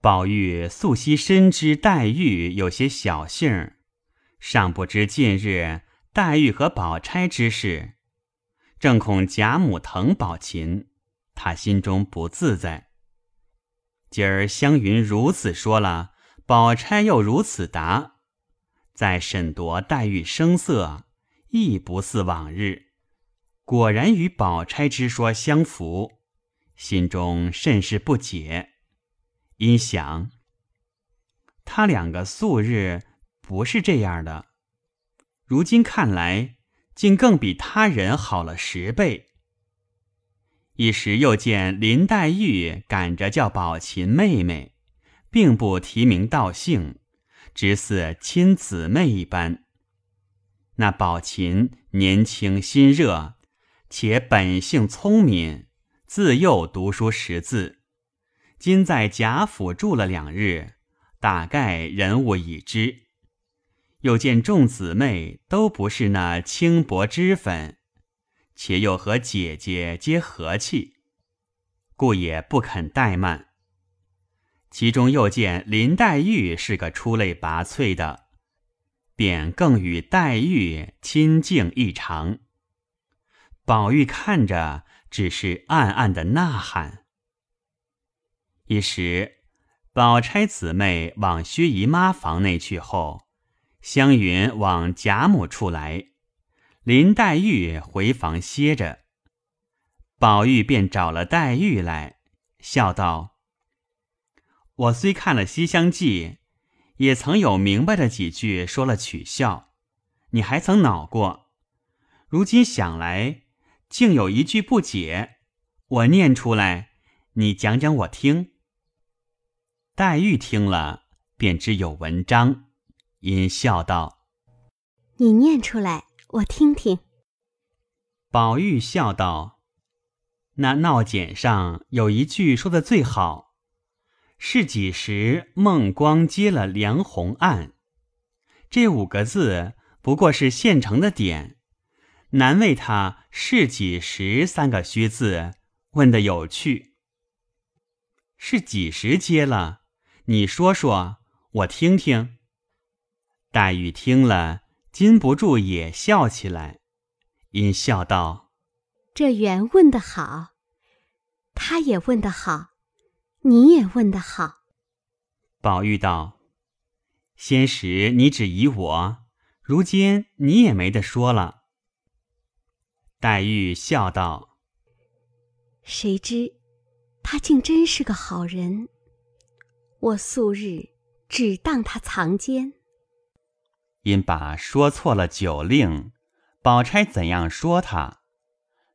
宝玉素悉深知黛玉有些小性儿，尚不知近日黛玉和宝钗之事，正恐贾母疼宝琴，他心中不自在。今儿湘云如此说了，宝钗又如此答，再审夺黛玉声色，亦不似往日，果然与宝钗之说相符，心中甚是不解。因想，他两个素日不是这样的，如今看来，竟更比他人好了十倍。一时又见林黛玉赶着叫宝琴妹妹，并不提名道姓，只似亲姊妹一般。那宝琴年轻心热，且本性聪明，自幼读书识字。今在贾府住了两日，大概人物已知。又见众姊妹都不是那轻薄脂粉，且又和姐姐皆和气，故也不肯怠慢。其中又见林黛玉是个出类拔萃的，便更与黛玉亲近异常。宝玉看着，只是暗暗的呐喊。一时，宝钗姊妹往薛姨妈房内去后，湘云往贾母处来，林黛玉回房歇着。宝玉便找了黛玉来，笑道：“我虽看了《西厢记》，也曾有明白的几句说了取笑，你还曾恼过。如今想来，竟有一句不解，我念出来，你讲讲我听。”黛玉听了，便知有文章，因笑道：“你念出来，我听听。”宝玉笑道：“那闹简上有一句说的最好，是几时孟光接了梁鸿案？这五个字不过是现成的点，难为他是几时三个虚字问的有趣。是几时接了？”你说说，我听听。黛玉听了，禁不住也笑起来，因笑道：“这缘问得好，他也问得好，你也问得好。”宝玉道：“先时你只疑我，如今你也没得说了。”黛玉笑道：“谁知他竟真是个好人。”我素日只当他藏奸，因把说错了酒令，宝钗怎样说他，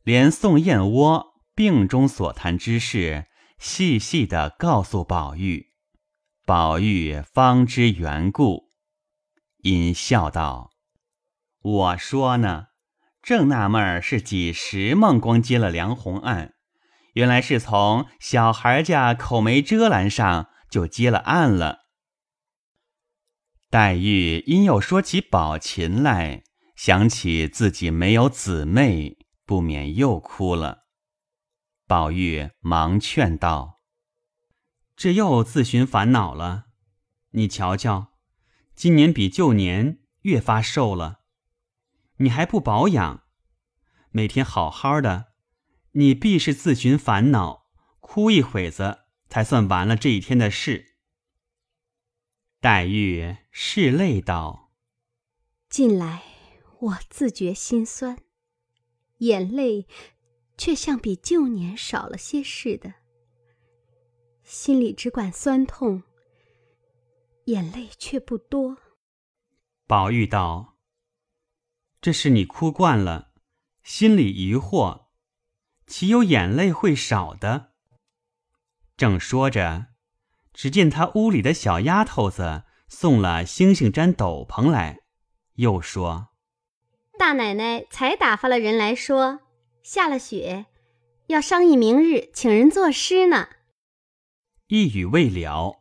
连宋燕窝病中所谈之事，细细的告诉宝玉，宝玉方知缘故，因笑道：“我说呢，正纳闷儿是几时孟光接了梁鸿案，原来是从小孩家口没遮拦上。”就接了案了。黛玉因又说起宝琴来，想起自己没有姊妹，不免又哭了。宝玉忙劝道：“这又自寻烦恼了。你瞧瞧，今年比旧年越发瘦了，你还不保养，每天好好的，你必是自寻烦恼，哭一会子。”才算完了这一天的事。黛玉拭泪道：“近来我自觉心酸，眼泪却像比旧年少了些似的。心里只管酸痛，眼泪却不多。”宝玉道：“这是你哭惯了，心里疑惑，岂有眼泪会少的？”正说着，只见他屋里的小丫头子送了星星毡斗篷来，又说：“大奶奶才打发了人来说，下了雪，要商议明日请人作诗呢。”一语未了，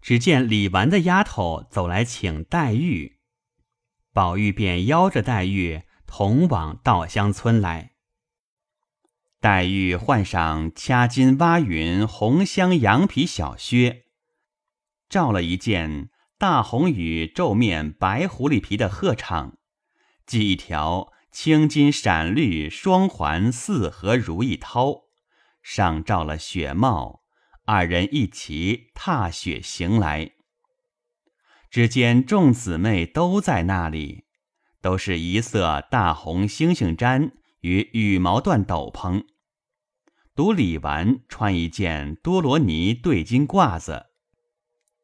只见李纨的丫头走来请黛玉，宝玉便邀着黛玉同往稻香村来。黛玉换上掐金挖云红香羊皮小靴，照了一件大红羽皱面白狐狸皮的鹤氅，系一条青金闪绿双环四合如意绦，上罩了雪帽，二人一齐踏雪行来。只见众姊妹都在那里，都是一色大红猩猩毡与羽毛缎斗篷。独李纨穿一件多罗尼对襟褂子，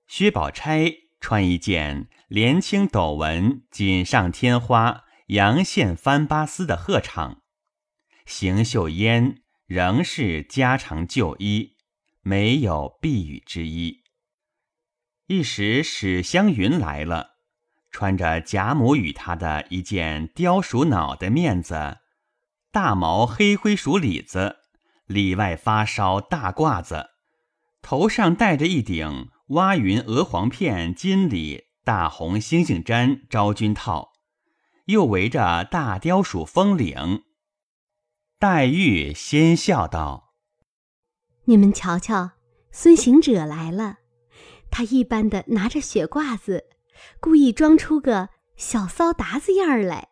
薛宝钗穿一件连青斗纹锦上添花阳线翻巴丝的鹤氅，邢岫烟仍是家常旧衣，没有避雨之衣。一时史湘云来了，穿着贾母与她的一件貂鼠脑的面子，大毛黑灰鼠里子，里外发烧大褂子，头上戴着一顶蛙云鹅黄片金里大红星星毡昭君套，又围着大雕鼠风领。黛玉先笑道：“你们瞧瞧，孙行者来了。”他一般的拿着雪褂子，故意装出个小骚达子样儿来。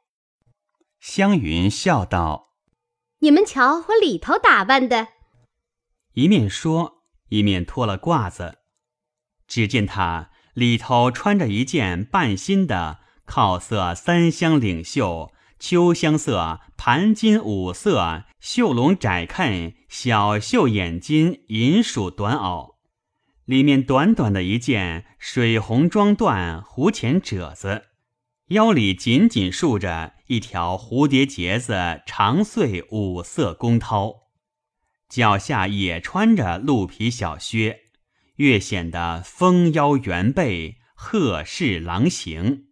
湘云笑道：“你们瞧我里头打扮的。”一面说，一面脱了褂子。只见他里头穿着一件半新的靠色三香领袖、秋香色盘金五色绣龙窄衬小绣眼金银鼠短袄。里面短短的一件水红装缎弧前褶子，腰里紧紧束着一条蝴蝶结子长穗五色弓绦，脚下也穿着鹿皮小靴，越显得丰腰圆背、鹤视狼形。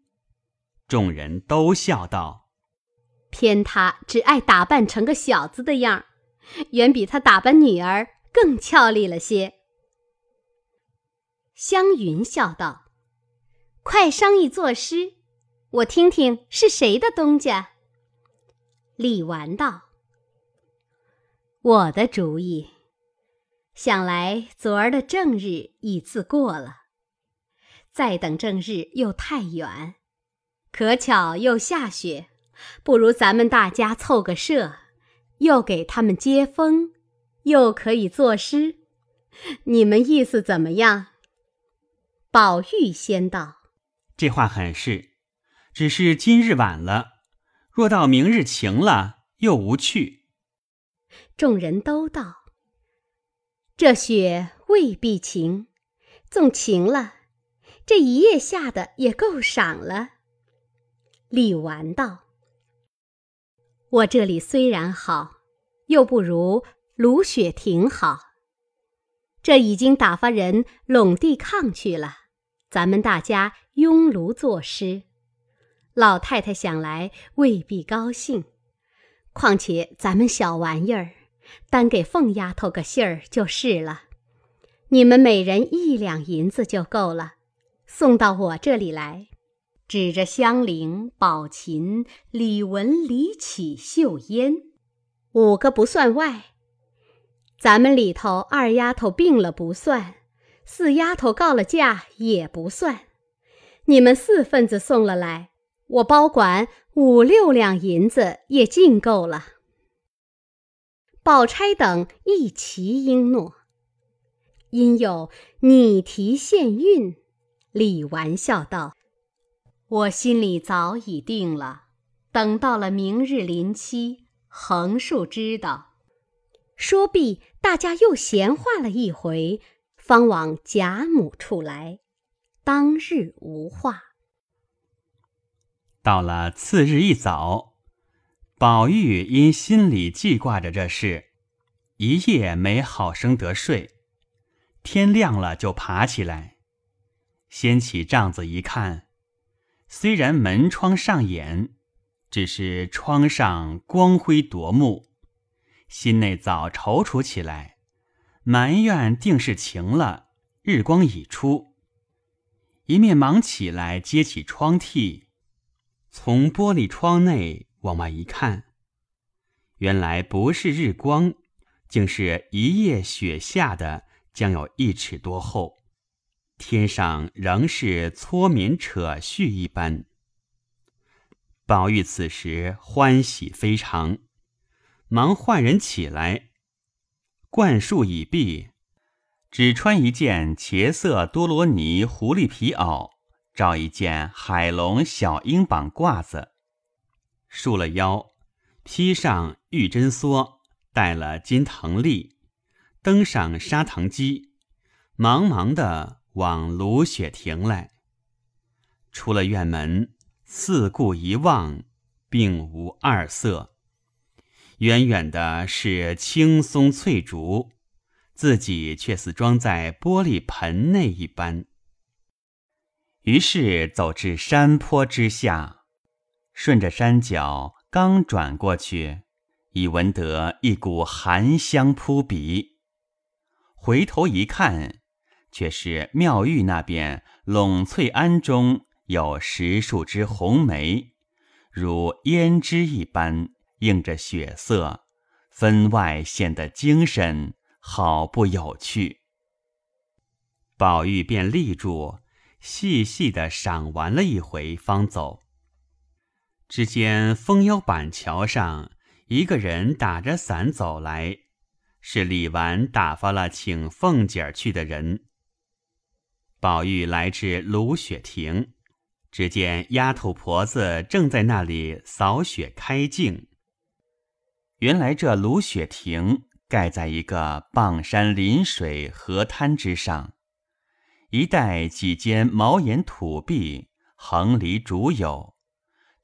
众人都笑道：“偏他只爱打扮成个小子的样儿，远比他打扮女儿更俏丽了些。”湘云笑道：“快商议作诗，我听听是谁的东家。”李纨道：“我的主意。想来昨儿的正日已自过了，再等正日又太远，可巧又下雪，不如咱们大家凑个社，又给他们接风，又可以作诗。你们意思怎么样？”宝玉先道：“这话很是，只是今日晚了，若到明日晴了，又无趣。”众人都道：“这雪未必晴，纵晴了，这一夜下的也够赏了。”李纨道：“我这里虽然好，又不如芦雪亭好。这已经打发人拢地炕去了。”咱们大家拥炉作诗，老太太想来未必高兴。况且咱们小玩意儿，单给凤丫头个信儿就是了。你们每人一两银子就够了，送到我这里来。指着香菱、宝琴、李文、李绮、秀烟，五个不算外。咱们里头二丫头病了不算。四丫头告了假也不算，你们四份子送了来，我包管五六两银子也尽够了。宝钗等一齐应诺，因有拟题献韵，李纨笑道：“我心里早已定了，等到了明日临期，横竖知道。”说毕，大家又闲话了一回。方往贾母处来，当日无话。到了次日一早，宝玉因心里记挂着这事，一夜没好生得睡。天亮了就爬起来，掀起帐子一看，虽然门窗上掩，只是窗上光辉夺目，心内早踌躇起来。埋怨定是晴了，日光已出。一面忙起来揭起窗屉，从玻璃窗内往外一看，原来不是日光，竟是一夜雪下的，将有一尺多厚。天上仍是搓棉扯絮一般。宝玉此时欢喜非常，忙唤人起来，灌漱已毕，只穿一件茄色多罗尼狐狸皮袄，罩一件海龙小鹰绑褂子，束了腰，披上玉针梭，戴了金藤笠，登上砂糖机，忙忙的往芦雪亭来。出了院门。四顾一望，并无二色。远远的是青松翠竹，自己却似装在玻璃盆内一般。于是走至山坡之下，顺着山脚刚转过去，已闻得一股寒香扑鼻。回头一看，却是妙玉那边陇翠庵中。有十数枝红梅，如胭脂一般映着血色，分外显得精神，好不有趣。宝玉便立住，细细的赏玩了一回，方走。只见枫腰板桥上，一个人打着伞走来，是李纨打发了请凤姐儿去的人。宝玉来至芦雪亭。只见丫头婆子正在那里扫雪开镜。原来这芦雪亭盖在一个傍山临水河滩之上，一带几间茅檐土壁，横篱竹有，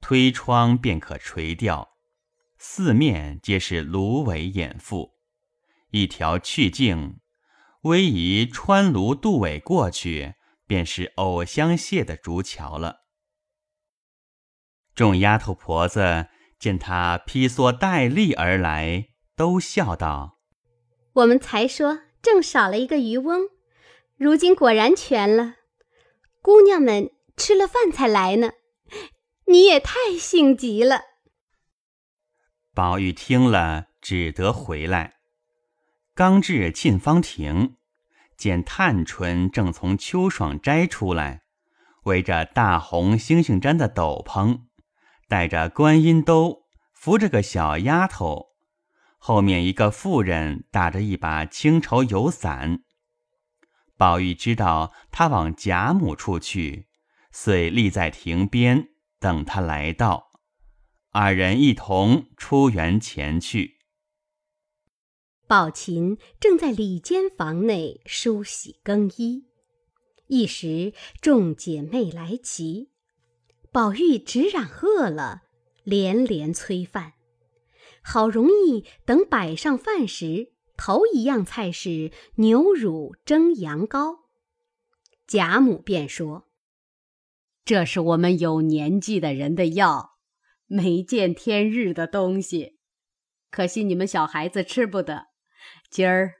推窗便可垂钓，四面皆是芦苇掩覆，一条去径，逶迤穿芦渡苇过去。便是藕香榭的竹桥了。众丫头婆子见他披蓑戴笠而来，都笑道：“我们才说正少了一个渔翁，如今果然全了。姑娘们吃了饭才来呢，你也太性急了。”宝玉听了，只得回来。刚至沁芳亭。见探春正从秋爽斋出来，围着大红猩猩毡的斗篷，戴着观音兜，扶着个小丫头，后面一个妇人打着一把青绸油伞。宝玉知道他往贾母处去，遂立在亭边等他来到，二人一同出园前去。宝琴正在里间房内梳洗更衣，一时众姐妹来齐，宝玉只嚷饿了，连连催饭。好容易等摆上饭时，头一样菜是牛乳蒸羊羔。贾母便说：“这是我们有年纪的人的药，没见天日的东西，可惜你们小孩子吃不得。”今儿，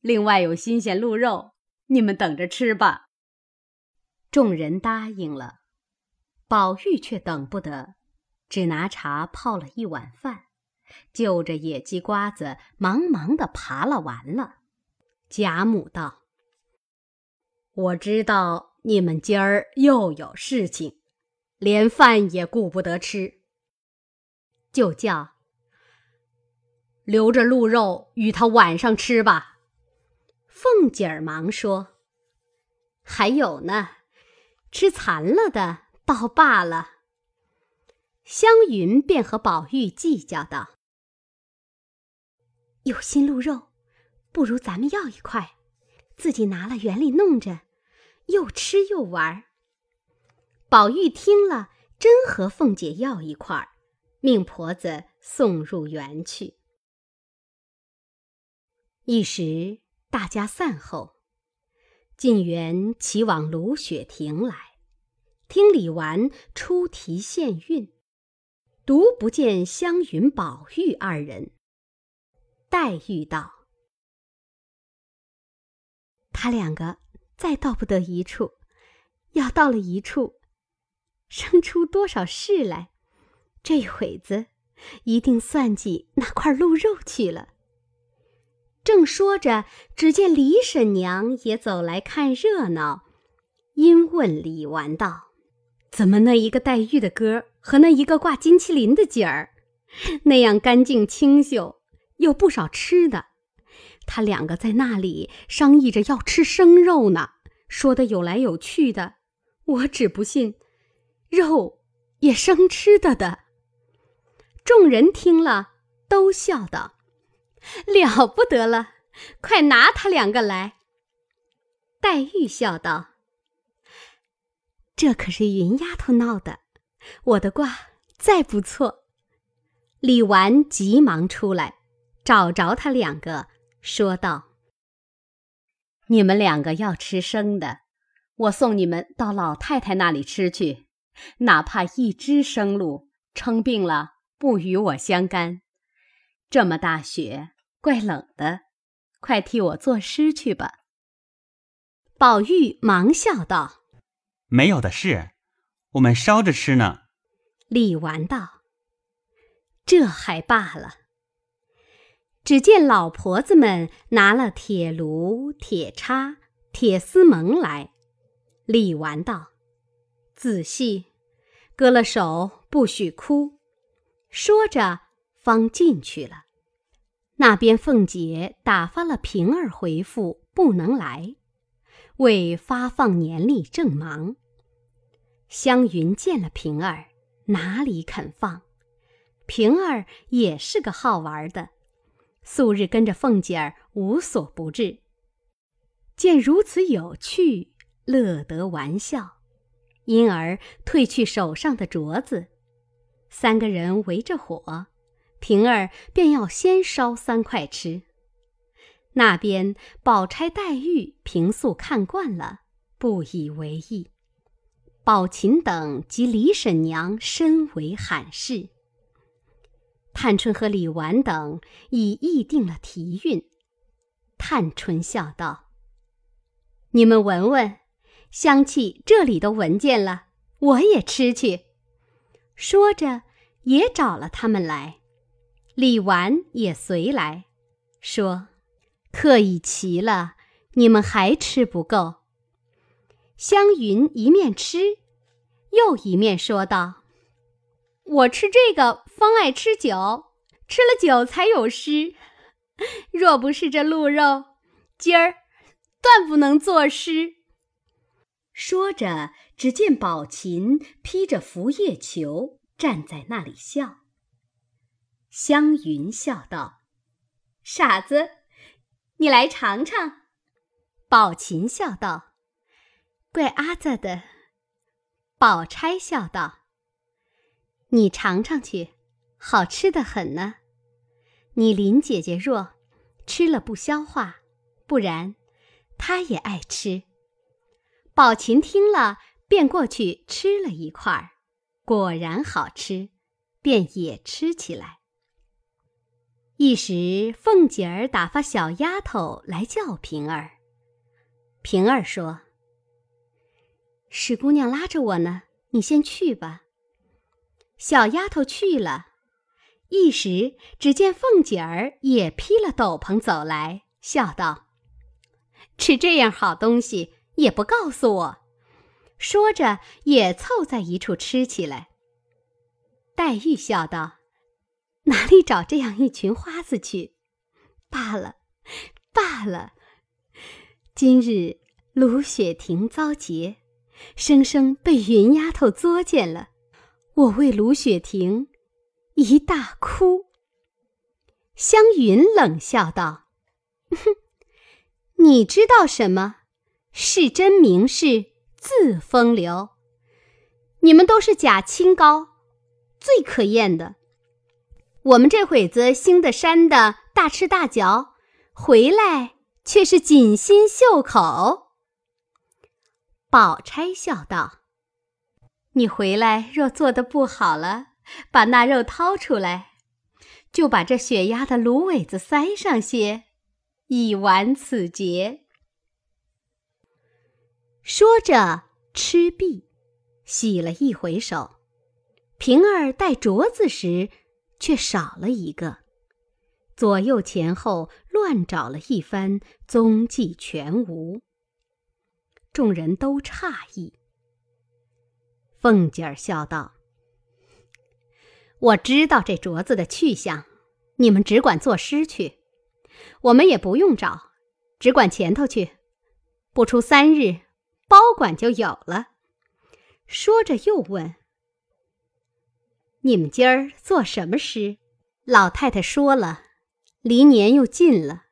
另外有新鲜鹿肉，你们等着吃吧。众人答应了，宝玉却等不得，只拿茶泡了一碗饭，就着野鸡瓜子，忙忙的扒了完了。贾母道：“我知道你们今儿又有事情，连饭也顾不得吃，就叫。”留着鹿肉与他晚上吃吧。凤姐儿忙说：“还有呢，吃残了的倒罢了。”湘云便和宝玉计较道：“有新鹿肉，不如咱们要一块，自己拿了园里弄着，又吃又玩。”宝玉听了，真和凤姐要一块，命婆子送入园去。一时大家散后，进园齐往芦雪亭来，听李纨出题献韵，独不见湘云、宝玉二人。黛玉道：“他两个再到不得一处，要到了一处，生出多少事来，这会子一定算计那块鹿肉去了。”正说着，只见李婶娘也走来看热闹，因问李纨道：“怎么那一个黛玉的歌和那一个挂金麒麟的景儿，那样干净清秀，有不少吃的？他两个在那里商议着要吃生肉呢，说的有来有去的，我只不信，肉也生吃的的。”众人听了，都笑道：“了不得了，快拿他两个来。”黛玉笑道：“这可是云丫头闹的，我的卦再不错。”李纨急忙出来，找着他两个，说道：“你们两个要吃生的，我送你们到老太太那里吃去，哪怕一只生鹿，称病了。”不与我相干，这么大雪，怪冷的，快替我作诗去吧。宝玉忙笑道：“没有的事，我们烧着吃呢。”李纨道：“这还罢了。”只见老婆子们拿了铁炉、铁叉、铁丝蒙来。李纨道：“仔细，割了手不许哭。”说着，方进去了。那边凤姐打发了平儿回复，不能来，为发放年例正忙。湘云见了平儿，哪里肯放？平儿也是个好玩的，素日跟着凤姐儿无所不至。见如此有趣，乐得玩笑，因而褪去手上的镯子。三个人围着火，平儿便要先烧三块吃。那边宝钗、黛玉平素看惯了，不以为意；宝琴等及李婶娘深为罕事。探春和李纨等已议定了题韵。探春笑道：“你们闻闻，香气这里都闻见了，我也吃去。”说着，也找了他们来。李纨也随来，说：“客已齐了，你们还吃不够。”湘云一面吃，又一面说道：“我吃这个方爱吃酒，吃了酒才有诗。若不是这鹿肉，今儿断不能作诗。”说着。只见宝琴披着拂叶裘站在那里笑。湘云笑道：“傻子，你来尝尝。”宝琴笑道：“怪阿子的。”宝钗笑道：“你尝尝去，好吃的很呢。你林姐姐若吃了不消化，不然她也爱吃。”宝琴听了。便过去吃了一块儿，果然好吃，便也吃起来。一时凤姐儿打发小丫头来叫平儿，平儿说：“史姑娘拉着我呢，你先去吧。”小丫头去了，一时只见凤姐儿也披了斗篷走来，笑道：“吃这样好东西也不告诉我。”说着，也凑在一处吃起来。黛玉笑道：“哪里找这样一群花子去？罢了，罢了。今日卢雪婷遭劫，生生被云丫头作践了。我为卢雪婷一大哭。”湘云冷笑道：“哼，你知道什么？是真名士。”自风流，你们都是假清高，最可厌的。我们这会子兴的山的大吃大嚼，回来却是锦心绣口。宝钗笑道：“你回来若做的不好了，把那肉掏出来，就把这雪压的芦苇子塞上些，以完此劫。”说着，吃毕，洗了一回手。平儿戴镯子时，却少了一个。左右前后乱找了一番，踪迹全无。众人都诧异。凤姐儿笑道：“我知道这镯子的去向，你们只管作诗去，我们也不用找，只管前头去，不出三日，包管就有了。”说着又问：“你们今儿做什么诗？”老太太说了：“离年又近了，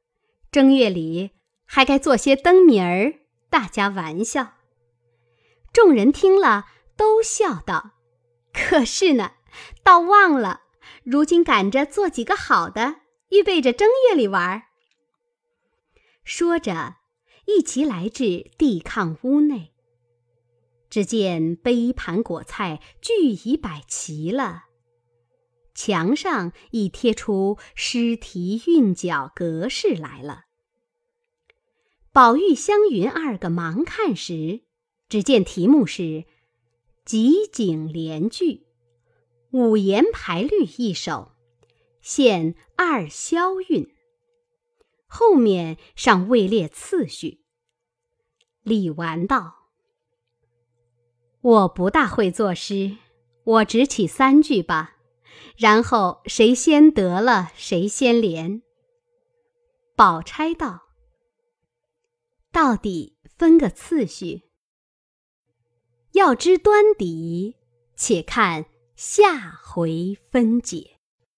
正月里还该做些灯谜儿，大家玩笑。”众人听了。都笑道：“可是呢，倒忘了，如今赶着做几个好的，预备着正月里玩。”说着，一齐来至地炕屋内。只见杯盘果菜俱已摆齐了，墙上已贴出诗题韵脚格式来了。宝玉、湘云二个忙看时，只见题目是。集景联句，五言排律一首，现二消韵。后面尚未列次序。李纨道：“我不大会作诗，我只起三句吧，然后谁先得了，谁先连。”宝钗道：“到底分个次序。”要知端底，且看下回分解。